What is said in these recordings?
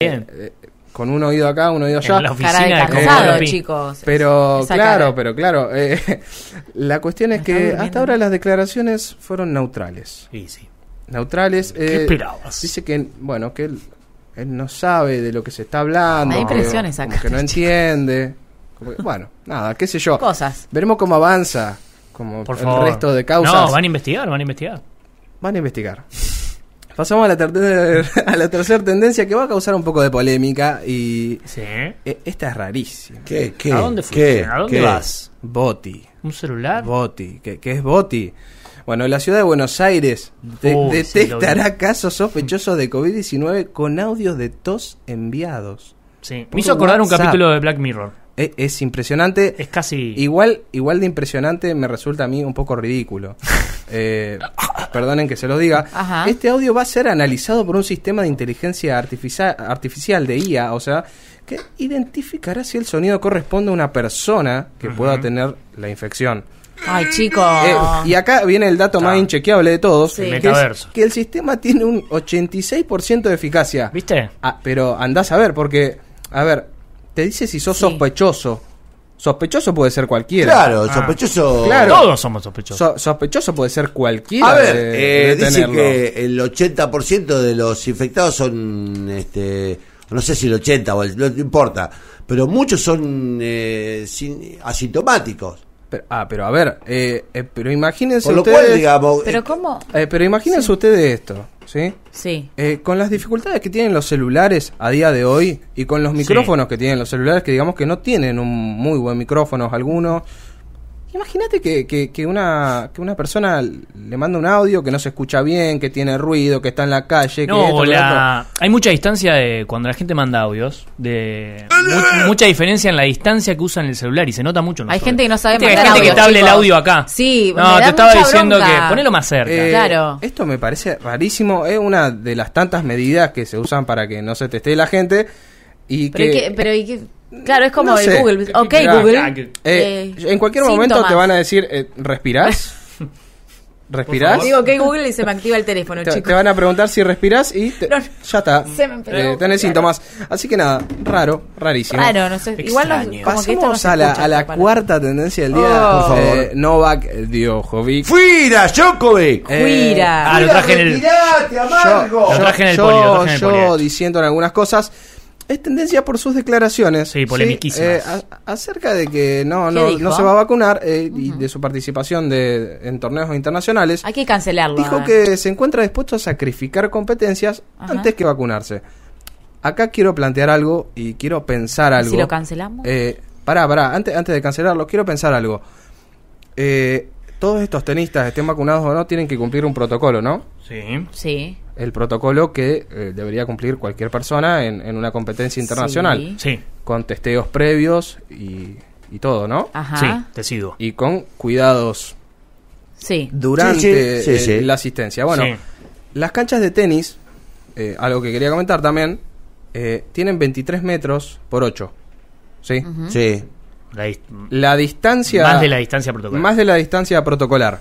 Bien. eh, con un oído acá, un oído allá. En la Cara de oficina cansado, Comodopi. chicos. Pero Esa claro, cara. pero claro. eh, la cuestión es está que durmiendo. hasta ahora las declaraciones fueron neutrales. Sí, sí. Neutrales. ¿Qué eh, esperabas? Dice que, bueno, que él, él no sabe de lo que se está hablando. Hay que- impresiones acá. que no entiende. Como que- bueno, nada, qué sé yo. Cosas. Veremos cómo avanza. Como Por el favor. resto de causas. No, van a investigar, van a investigar. Van a investigar. Pasamos a la, ter- a la tercera tendencia que va a causar un poco de polémica y Sí. eh, esta es rarísima. ¿Qué? ¿Qué? ¿A dónde fuiste? ¿Qué? ¿A dónde ¿Qué? vas? Boti. ¿Un celular? Boti. ¿Qué, qué es Boti? Bueno, la ciudad de Buenos Aires de- Uy, detectará sí, casos sospechosos de COVID-19 con audios de tos enviados. Sí. Me hizo acordar un capítulo de Black Mirror. Es, es impresionante. Es casi. Igual, igual de impresionante me resulta a mí un poco ridículo. Eh, perdonen que se lo diga. Ajá. Este audio va a ser analizado por un sistema de inteligencia artificial, artificial de IA, o sea, que identificará si el sonido corresponde a una persona que pueda tener la infección. Ay, chicos. Eh, y acá viene el dato más inchequeable de todos, Sí. que, es que el sistema tiene un 86% de eficacia. ¿Viste? Ah, pero andás a ver, porque, a ver, te dice si sos Sí. sospechoso. Sospechoso puede ser cualquiera. Claro, Ah. sospechoso. Claro. Todos somos sospechosos. So- sospechoso puede ser cualquiera. A ver, de- eh, de dice que el 80% de los infectados son, este, no sé si el 80 o el, no importa, pero muchos son eh, sin- asintomáticos. Pero- ah, pero a ver, eh, eh, pero imagínense lo ustedes. cual, digamos, Pero eh, ¿cómo? eh, pero imagínense ustedes esto, ¿sí? Sí. Eh, con las dificultades que tienen los celulares a día de hoy y con los micrófonos que tienen los celulares, que digamos que no tienen un muy buen micrófono algunos. Imagínate que, que, que una, que una persona le manda un audio que no se escucha bien, que tiene ruido, que está en la calle. que No, esto, que hay mucha distancia de cuando la gente manda audios, de mu- mucha diferencia en la distancia que usan el celular y se nota mucho. en los Hay gente que no sabe Viste, Hay mandar gente que te hable el audio acá. Sí, no, me da te estaba mucha diciendo bronca. que ponelo más cerca. Eh, Claro. Esto me parece rarísimo. Es una de las tantas medidas que se usan para que no se testee la gente. Y Pero, que, ¿y qué- pero ¿y qué? Claro, es como No el sé. Google. Ok. Google. eh, eh, en cualquier momento síntomas. te van a decir, eh, ¿respirás? ¿Respirás? Digo, ok, Google y se me activa el teléfono, Te, chicos. te van a preguntar si respirás y te- No, ya está. se me empezó, Eh, tenés claro. síntomas. Así que nada, raro, rarísimo. Raro, no sé. Igual no, Extraño. como que esto no se a la, escucha, a la cuarta tendencia del día. Oh. Por favor. Eh, Novak Djokovic. ¡Fuera, Djokovic! Eh, Cuira. Ah, lo traje en el- ¡Retirate, amargo! Lo traje en el yo, polio, lo traje en el yo polio. diciendo en algunas cosas. Es tendencia por sus declaraciones. Sí, polemiquísimas. Eh, a- acerca de que no, ¿Qué no, no se va a vacunar eh, y de su participación de, en torneos internacionales. Hay que cancelarlo. Dijo a ver. que se encuentra dispuesto a sacrificar competencias Ajá. antes que vacunarse. Acá quiero plantear algo y quiero pensar algo. si lo cancelamos? Eh, pará, pará, antes, antes de cancelarlo, quiero pensar algo. Eh, todos estos tenistas, estén vacunados o no, tienen que cumplir un protocolo, ¿no? Sí. Sí. El protocolo que eh, debería cumplir cualquier persona en, en una competencia internacional. Sí. Sí. Con testeos previos y, y todo, ¿no? Ajá. Sí, te sigo. Y con cuidados Sí. durante Sí, sí, sí, sí. la asistencia. Bueno, Sí. las canchas de tenis, eh, algo que quería comentar también, eh, tienen 23 metros por 8. ¿Sí? Sí. La dis- La distancia... Más de la distancia protocolar. Más de la distancia protocolar.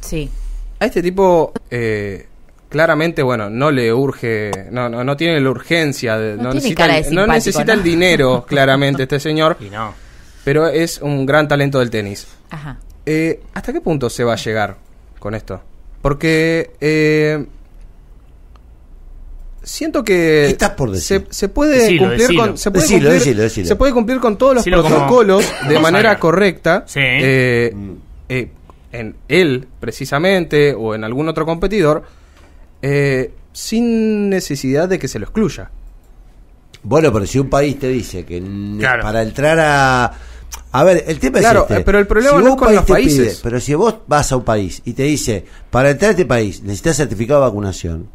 Sí. A este tipo, eh, claramente, bueno, no le urge, no, no, no tiene la urgencia, de, No no, tiene necesita, cara de el- no necesita ¿no? el dinero, claramente, este señor, Y no. pero es un gran talento del tenis. Ajá. Eh, ¿Hasta qué punto se va a llegar con esto? Porque eh, siento que ¿Qué estás por decir? Se, se puede Decilo, cumplir decilo. con se puede Decilo, cumplir, decilo, decilo. se puede cumplir con todos los Decilo como- protocolos de como manera salga. correcta. Sí. eh, eh, en él precisamente o en algún otro competidor eh, sin necesidad de que se lo excluya. Bueno, pero si un país te dice que Claro. para entrar a... A ver, el tema Claro, es este. pero el problema no vos es con los países. pero si vos vas a un país y te dice, para entrar a este país necesitas certificado de vacunación,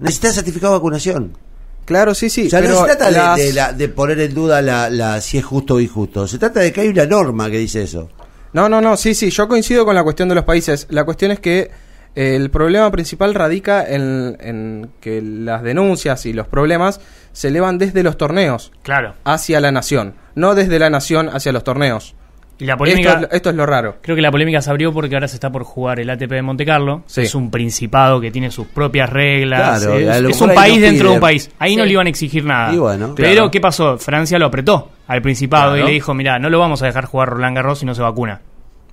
necesitas certificado de vacunación. Claro, sí, sí. o sea, no se trata de- las- de, la- de poner en duda la, la- si es justo o injusto. Se trata de que hay una norma que dice eso. No, no, no, sí, sí, yo coincido con la cuestión de los países. La cuestión es que el problema principal radica en, en que las denuncias y los problemas se elevan desde los torneos Claro. hacia la nación, no desde la nación hacia los torneos. Y la polémica, Esto, es lo- esto es lo raro. creo que la polémica se abrió porque ahora se está por jugar el ATP de Monte Carlo. Sí. Es un principado que tiene sus propias reglas. Claro, es un país no dentro de un país. Ahí no le iban a exigir nada. Y bueno, Pero, claro. ¿qué pasó? Francia lo apretó al principado Claro. y le dijo, mira, no lo vamos a dejar jugar Roland Garros si no se vacuna.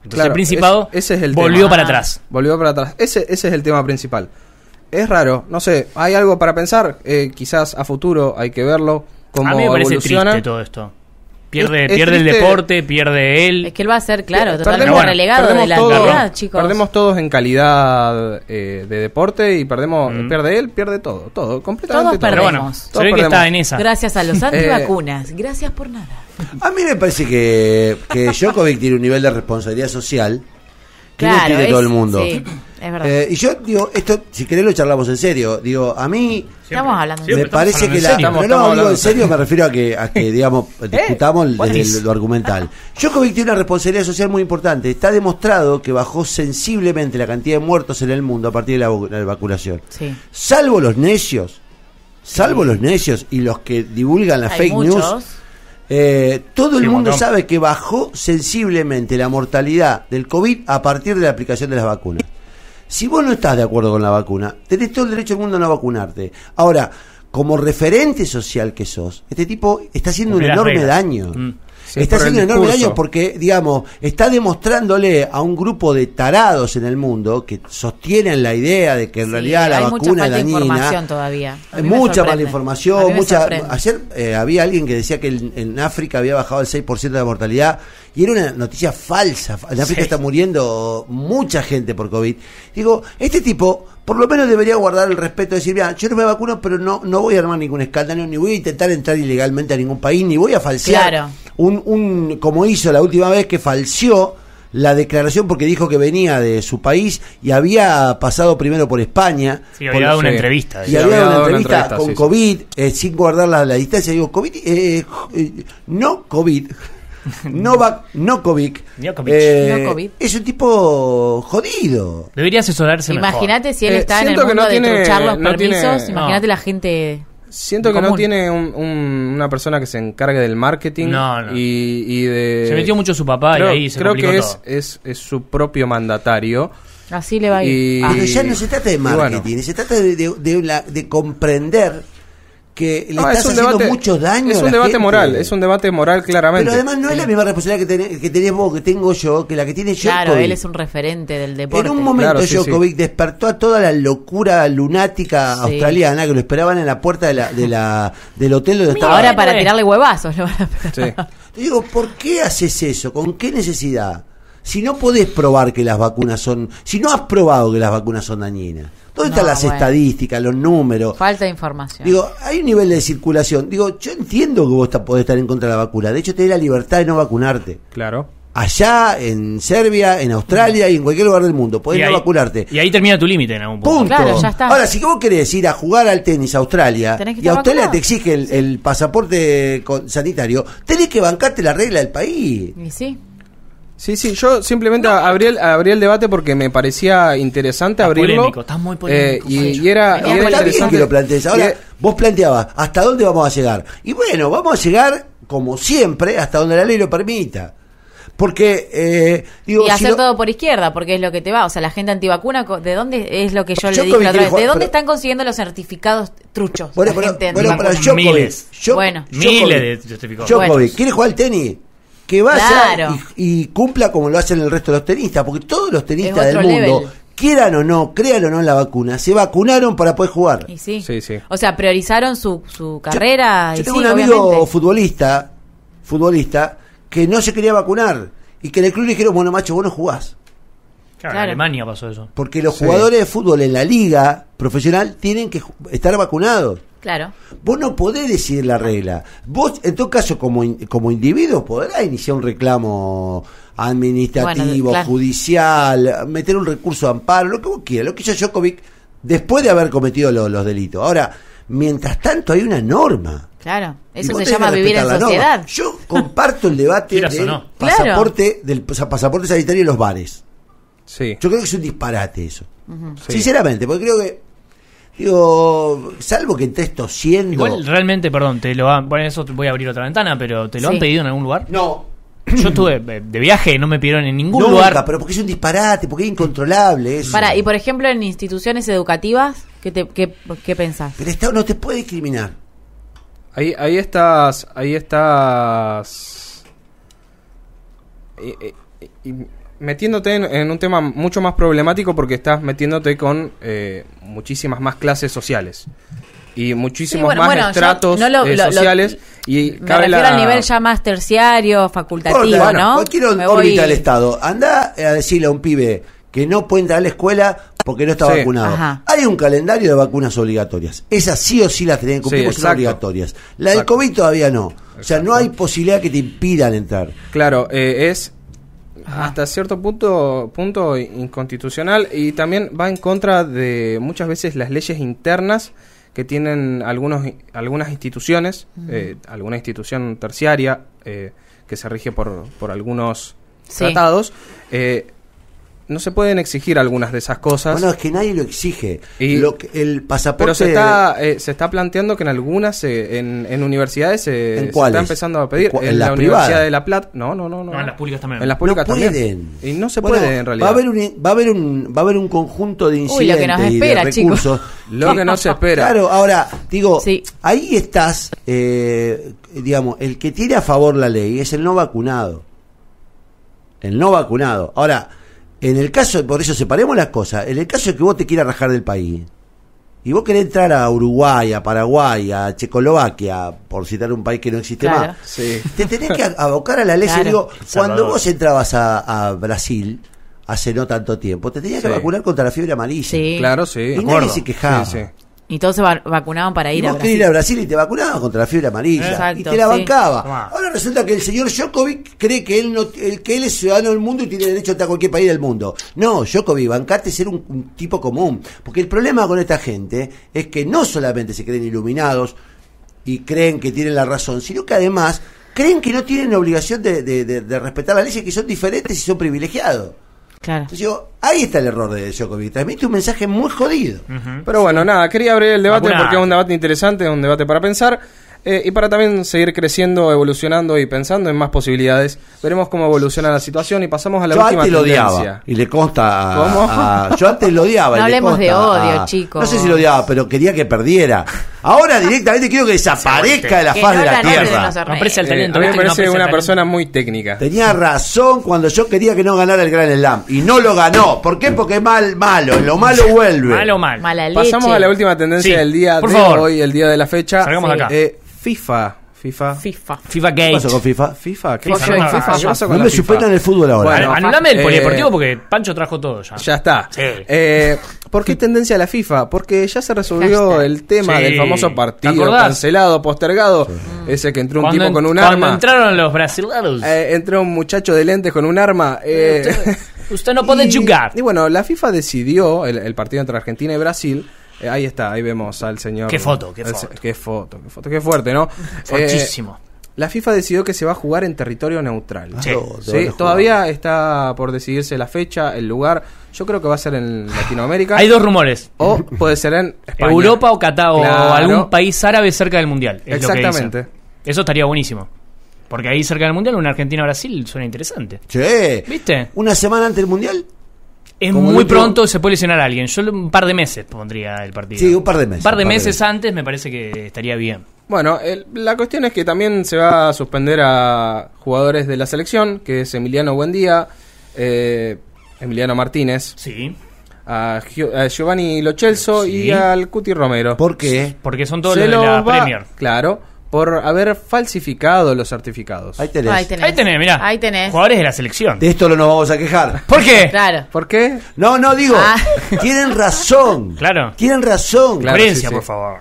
Entonces Claro, el principado es- ese es el volvió tema. para Ah. atrás. Volvió para atrás. Ese, ese es el tema principal. Es raro, no sé, hay algo para pensar. eh, quizás a futuro hay que verlo. Cómo A mí me parece evoluciona. triste todo esto. Pierde, Es- es pierde el deporte, pierde él. Es que él va a ser, claro, Eh, totalmente perdemos- relegado de perdemos la todo- realidad, chicos. Perdemos todos en calidad eh, de deporte y perdemos, Mm. pierde él, pierde todo, todo, completamente Todos todo. Pero bueno, perdemos. se Todos ve que perdemos. está en esa. Gracias a los Eh, antivacunas. Gracias por nada. A mí me parece que, que Djokovic tiene un nivel de responsabilidad social que no Claro, tiene es- todo el mundo. sí, es verdad. Eh, y yo digo, esto, si querés lo charlamos en serio. Digo, a mí Estamos hablando en me serio. parece que la. Estamos- pero no, digo en serio, me refiero a que, a que digamos, discutamos What desde is? lo argumental. Djokovic tiene una responsabilidad social muy importante. Está demostrado que bajó sensiblemente la cantidad de muertos en el mundo a partir de la, la vacunación. Sí. Salvo los necios, salvo los necios y los que divulgan la Hay fake muchos. news, eh, todo el Sí, mundo sabe que bajó sensiblemente la mortalidad del COVID a partir de la aplicación de las vacunas. Si vos no estás de acuerdo con la vacuna, tenés todo el derecho del mundo a no vacunarte. Ahora, como referente social que sos, este tipo está haciendo un Cumple enorme daño. Mm. Sí, está haciendo un enorme daño porque, digamos, está demostrándole a un grupo de tarados en el mundo que sostienen la idea de que en Sí, realidad la mucha vacuna es dañina. información todavía. Mucha mala información, mucha ayer eh, había alguien que decía que en, en África había bajado el 6% de la mortalidad y era una noticia falsa. En África Sí. está muriendo mucha gente por COVID. Digo, este tipo por lo menos debería guardar el respeto de decir, mira, yo no me vacuno, pero no no voy a armar ningún escándalo, ni voy a intentar entrar ilegalmente a ningún país, ni voy a falsear Claro. un, un como hizo la última vez que falseó la declaración porque dijo que venía de su país y había pasado primero por España. Sí, había Por- dado una sí. entrevista. y Sí, había había dado una entrevista, entrevista, con sí, sí. COVID, eh, sin guardar la, la distancia. Digo, COVID, eh, eh, no COVID, no, va, no COVID, No COVID. eh, No es un tipo jodido. Debería asesorarse mejor. Imagínate si él Eh, está en el siento que mundo no de tiene- truchar los no tiene- permisos. Imagínate no. la gente. Siento que no común. tiene un- un- una persona que se encargue del marketing No, no. Y, y de... Se metió mucho su papá creo, y ahí se creo que es, todo. es, es su propio mandatario. Así le va a ir. Y- Ah. Pero ya no se trata de y bueno. marketing, se trata de, de- de la- de comprender que le No, estás haciendo mucho daño. Es a un la debate gente. moral, es un debate moral claramente. Pero además no es la misma responsabilidad que tenés, que tenés vos, que tengo yo, que la que tiene Claro, Djokovic. él es un referente del deporte. En un momento Claro, sí, Djokovic despertó a toda la locura lunática Sí. australiana que lo esperaban en la puerta de la, de la, del hotel donde estaba. Ahora para tirarle huevazos. lo van a- Sí. Te digo, ¿por qué haces eso? ¿Con qué necesidad? Si no podés probar que las vacunas son... Si no has probado que las vacunas son dañinas. ¿Dónde No, están las bueno. estadísticas, los números? Falta de información. Digo, hay un nivel de circulación. Digo, yo entiendo que vos podés estar en contra de la vacuna. De hecho, tenés la libertad de no vacunarte. Claro. Allá, en Serbia, en Australia y en cualquier lugar del mundo. Podés Y no ahí- vacunarte. Y ahí termina tu límite en algún punto. Punto. Claro, ya está. Ahora, si vos querés ir a jugar al tenis a Australia Tenés que y Australia vacunado. te exige el, el pasaporte sanitario, tenés que bancarte la regla del país. Y sí. Sí, sí, yo simplemente abrí, el, abrí el debate porque me parecía interesante Está abrirlo. polémico, está muy polémico, Eh, y, y era, y Venía era Está bien interesante. que lo plantees. Ahora, Y- vos planteabas, ¿hasta dónde vamos a llegar? Y bueno, vamos a llegar, como siempre, hasta donde la ley lo permita. Porque, eh, digo, Y si hacer no- todo por izquierda, porque es lo que te va. O sea, la gente antivacuna, ¿de dónde es lo que yo le dije la otra quiere vez? ¿De dónde pero- están consiguiendo los certificados truchos? Bueno, la pero, gente bueno? Djokovic, Miles. Djo- Bueno. Miles de certificados. Djokovic, Bueno. ¿quiere jugar al tenis? Que vaya Claro. y, y cumpla como lo hacen el resto de los tenistas, porque todos los tenistas del mundo, level. quieran o no, crean o no en la vacuna, se vacunaron para poder jugar. Y sí. Sí, sí. O sea, priorizaron su, su carrera. Yo, y tengo sí, un amigo obviamente. futbolista, futbolista, que no se quería vacunar y que en el club le dijeron, bueno, macho, vos no jugás. Claro, Claro. En Alemania pasó eso. Porque los Sí. jugadores de fútbol en la liga profesional tienen que estar vacunados. Claro. Vos no podés decidir la regla. Vos, en todo caso, como, in- como individuo, podrás iniciar un reclamo administrativo, Bueno, claro. judicial, meter un recurso de amparo, lo que vos quieras. Lo que hizo Djokovic después de haber cometido lo- los delitos. Ahora, mientras tanto hay una norma. Claro. Eso se llama vivir en respetar la sociedad. norma. Yo comparto el debate del no. Claro. pasaporte, del pa- pasaporte sanitario en los bares. Sí. Yo creo que es un disparate eso. Sí. Sinceramente, porque creo que, digo, salvo que estés tosiendo. Igual realmente, perdón, te lo han, bueno, eso te voy a abrir otra ventana, pero ¿te lo Sí. han pedido en algún lugar? No, Yo estuve eh, de viaje, no me pidieron en ningún Nunca, lugar. pero porque es un disparate, porque es incontrolable eso. Para, y por ejemplo, en instituciones educativas, ¿qué, te, qué, qué pensás? Pero el Estado no te puede discriminar. Ahí, ahí estás. Ahí estás. y- y- y metiéndote en, en un tema mucho más problemático porque estás metiéndote con eh, muchísimas más clases sociales. Y muchísimos bueno, más bueno, estratos no lo- eh, lo- lo- sociales. y Me refiero la- al nivel ya más terciario, facultativo, Bueno, ¿no? Cualquier Me órbita voy- del Estado. Anda a decirle a un pibe que no puede entrar a la escuela porque no está Sí. vacunado. Ajá. Hay un calendario de vacunas obligatorias. Esas sí o sí las tienen que cumplir Sí, porque son obligatorias. La del Exacto. COVID todavía no. O sea, no hay posibilidad que te impidan entrar. Claro, eh, es hasta cierto punto, punto inconstitucional y también va en contra de muchas veces las leyes internas que tienen algunos, algunas instituciones, eh, alguna institución terciaria eh, que se rige por, por algunos Sí. tratados. eh, no se pueden exigir algunas de esas cosas. Bueno, es que nadie lo exige. Y- Lo que- el pasaporte. pero se está, eh, se está planteando que en algunas, eh, en, en universidades, se, ¿En se cuáles? está empezando a pedir. ¿En la Universidad de La Plata. No, no, no. no No, en las públicas también. En las públicas no también. pueden. Y no se Bueno, puede en realidad. Va a haber un, va a haber un, va a haber un conjunto de Uy, lo incidentes que nos y espera, de chicos. recursos. Lo que no se espera. Claro, ahora, digo, Sí. ahí estás, eh, digamos, el que tiene a favor la ley es el no vacunado. El no vacunado. Ahora, en el caso, por eso separemos las cosas, en el caso de que vos te quieras rajar del país, y vos querés entrar a Uruguay, a Paraguay, a Checoslovaquia, por citar un país que no existe Claro. más, Sí. te tenés que abocar a la ley. Claro. Digo, cuando vos entrabas a, a Brasil, hace no tanto tiempo, te tenías que Sí. vacunar contra la fiebre amarilla. Sí. Claro, sí. Y nadie se quejaba. Y todos se va- vacunaban para Y ir a vos querías Brasil. ir a Brasil y te vacunaban contra la fiebre amarilla. Exacto, y te la sí. bancaba. Tomá. Ahora resulta que el señor Djokovic cree que él no el, que él es ciudadano del mundo y tiene derecho a estar a cualquier país del mundo. No, Djokovic, bancarte es ser un, un tipo común. Porque el problema con esta gente es que no solamente se creen iluminados y creen que tienen la razón, sino que además creen que no tienen obligación de, de- de- de respetar las leyes que son diferentes y son privilegiados. Claro. Entonces digo, ahí está el error de Djokovic. Transmite un mensaje muy jodido. Pero bueno, nada, quería abrir el debate Vacunate. porque es un debate interesante, es un debate para pensar eh, y para también seguir creciendo, evolucionando y pensando en más posibilidades. Veremos cómo evoluciona la situación y pasamos a la yo última antes lo tendencia. odiaba y le consta a, ¿Cómo? a- yo antes lo odiaba y No le hablemos de consta odio, a- chicos. no sé si lo odiaba pero quería que perdiera ahora directamente quiero que desaparezca de la Que faz no de la tierra No aprecia el Eh, talento. a mí me ¿viste? No parece una persona muy técnica. tenía razón cuando yo quería que no ganara el Gran Slam y no lo ganó ¿por qué? porque mal malo lo malo vuelve Mal o mal. Mala leche. Pasamos a la última tendencia Sí, del día por de favor. hoy, el día de la fecha. Salgamos Sí. acá. Eh, FIFA. FIFA. FIFA. FIFA ¿qué Gate. pasó con FIFA? FIFA. ¿Qué FIFA, pasó con FIFA? ¿Qué no me suspendan el fútbol ahora Bueno, An- Anulame el eh, polideportivo porque Pancho trajo todo ya. Ya está. Sí. Eh, ¿Por qué tendencia a la FIFA? Porque ya se resolvió Hashtag. el tema Sí. del famoso ¿Te partido cancelado, postergado. Ese que entró un Cuando tipo con un cuando arma. entraron los brasileños. Eh, entró un muchacho de lentes con un arma. eh, Usted- Usted no puede y- jugar. Y bueno, la FIFA decidió el, el partido entre Argentina y Brasil. Eh, ahí está, ahí vemos al señor. Qué foto, qué el foto. qué foto, qué foto, qué fuerte, ¿no? Fortísimo. Eh, la FIFA decidió que se va a jugar en territorio neutral. Sí. Sí, todavía está por decidirse la fecha, el lugar. Yo creo que va a ser en Latinoamérica. Hay dos rumores. O puede ser en España. Europa o Qatar o algún país árabe cerca del mundial. es lo que Exactamente. Eso estaría buenísimo. Porque ahí cerca del mundial, una Argentina-Brasil suena interesante. Che, ¿Viste? una semana antes del mundial Es Como muy otro- pronto, se puede lesionar a alguien. Yo un par de meses pondría el partido. Sí, un par de meses, Un par de un par de meses antes me parece que estaría bien. Bueno, el- la cuestión es que también se va a suspender a jugadores de la selección, que es Emiliano Buendía, eh, Emiliano Martínez, Sí. a, Gio- a Giovanni Lochelso Sí. y al Cuti Romero. ¿por qué? Porque son todos Se los de la va- Premier. Claro, por haber falsificado los certificados. ahí tenés Ahí tenés. Ahí tenés, mirá. Ahí tenés. Jugadores de la selección. de esto no nos vamos a quejar ¿Por qué? Claro. ¿Por qué? no, no digo Ah. tienen razón Claro. tienen razón Claro, Coherencia, sí, sí. por favor.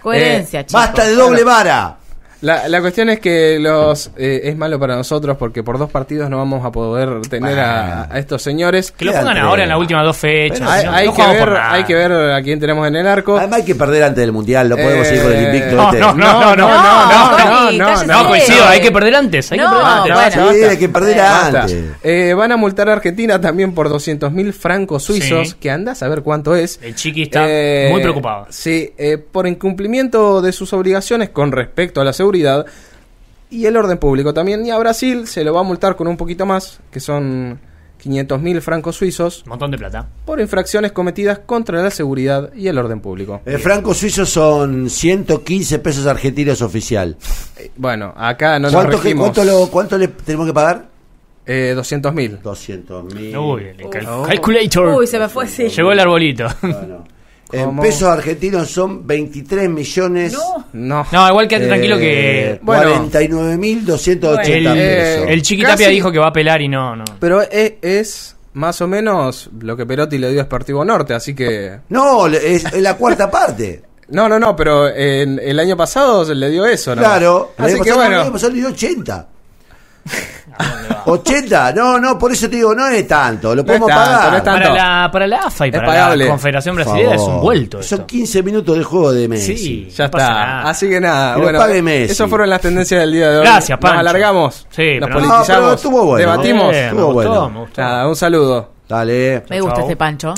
Coherencia, Eh, chicos. basta de doble vara La, la cuestión es que los eh, es malo para nosotros porque por dos partidos no vamos a poder tener a, a estos señores. Que lo Quédate. pongan ahora en las últimas dos fechas. Pero Hay, no, hay no que jugamos ver, por nada. hay que ver a quién tenemos en el arco. además hay que perder antes del mundial no podemos Eh, ir con el invicto no, este. no, no, no, no, no, Connie, no, cállese. No, coincido, hay que perder antes. Hay que No, perder antes. bueno. Sí, basta. hay que perder Basta. antes Eh, van a multar a Argentina también por 200 mil francos suizos, Sí. que anda a saber cuánto es. El chiqui está Eh, muy preocupado. Sí, eh, por incumplimiento de sus obligaciones con respecto a la seguridad. Y el orden público también. Y a Brasil se lo va a multar con un poquito más, que son 500.000 francos suizos, Un montón de plata. por infracciones cometidas contra la seguridad y el orden público. El franco suizo son 115 pesos argentinos oficial. Eh, Bueno, acá no nos ¿Cuánto, que- regimos. cuánto, lo- cuánto le tenemos que pagar? Eh, 200.000. 200 mil. Uy, el cal- Oh. calculator. Uy, se me fue, sí. Llegó el arbolito. En pesos argentinos son 23 millones. No. No, igual quédate tranquilo eh, que Bueno. 49 mil 280 el, pesos. el Chiquitapia Casi- dijo que va a pelar y no, no. Pero es, es más o menos lo que Perotti le dio a Sportivo Norte, así que... No, le- es, la cuarta parte. No, no, no, pero en- el año pasado se le dio eso, ¿no? Claro. el Así año que pasado- el año bueno, pasado le dio 80. 80, no, no, por eso te digo, no es tanto, lo No podemos tanto, pagar. no es tanto. Para la, para la AFA y Es para pagable. la Confederación Brasileña es un vuelto. Son esto. 15 minutos de juego de Messi. Sí. ya no está. nada. Así que nada, Que bueno, pague Messi. esas fueron las tendencias del día de hoy. Gracias, Pancho. Nos alargamos, Sí, nos pero- No, politizamos, pero estuvo bueno. debatimos. Eh, me Estuvo gustó, bueno. me gustó. Nada, un saludo. Dale. Me gusta Chau. este pancho.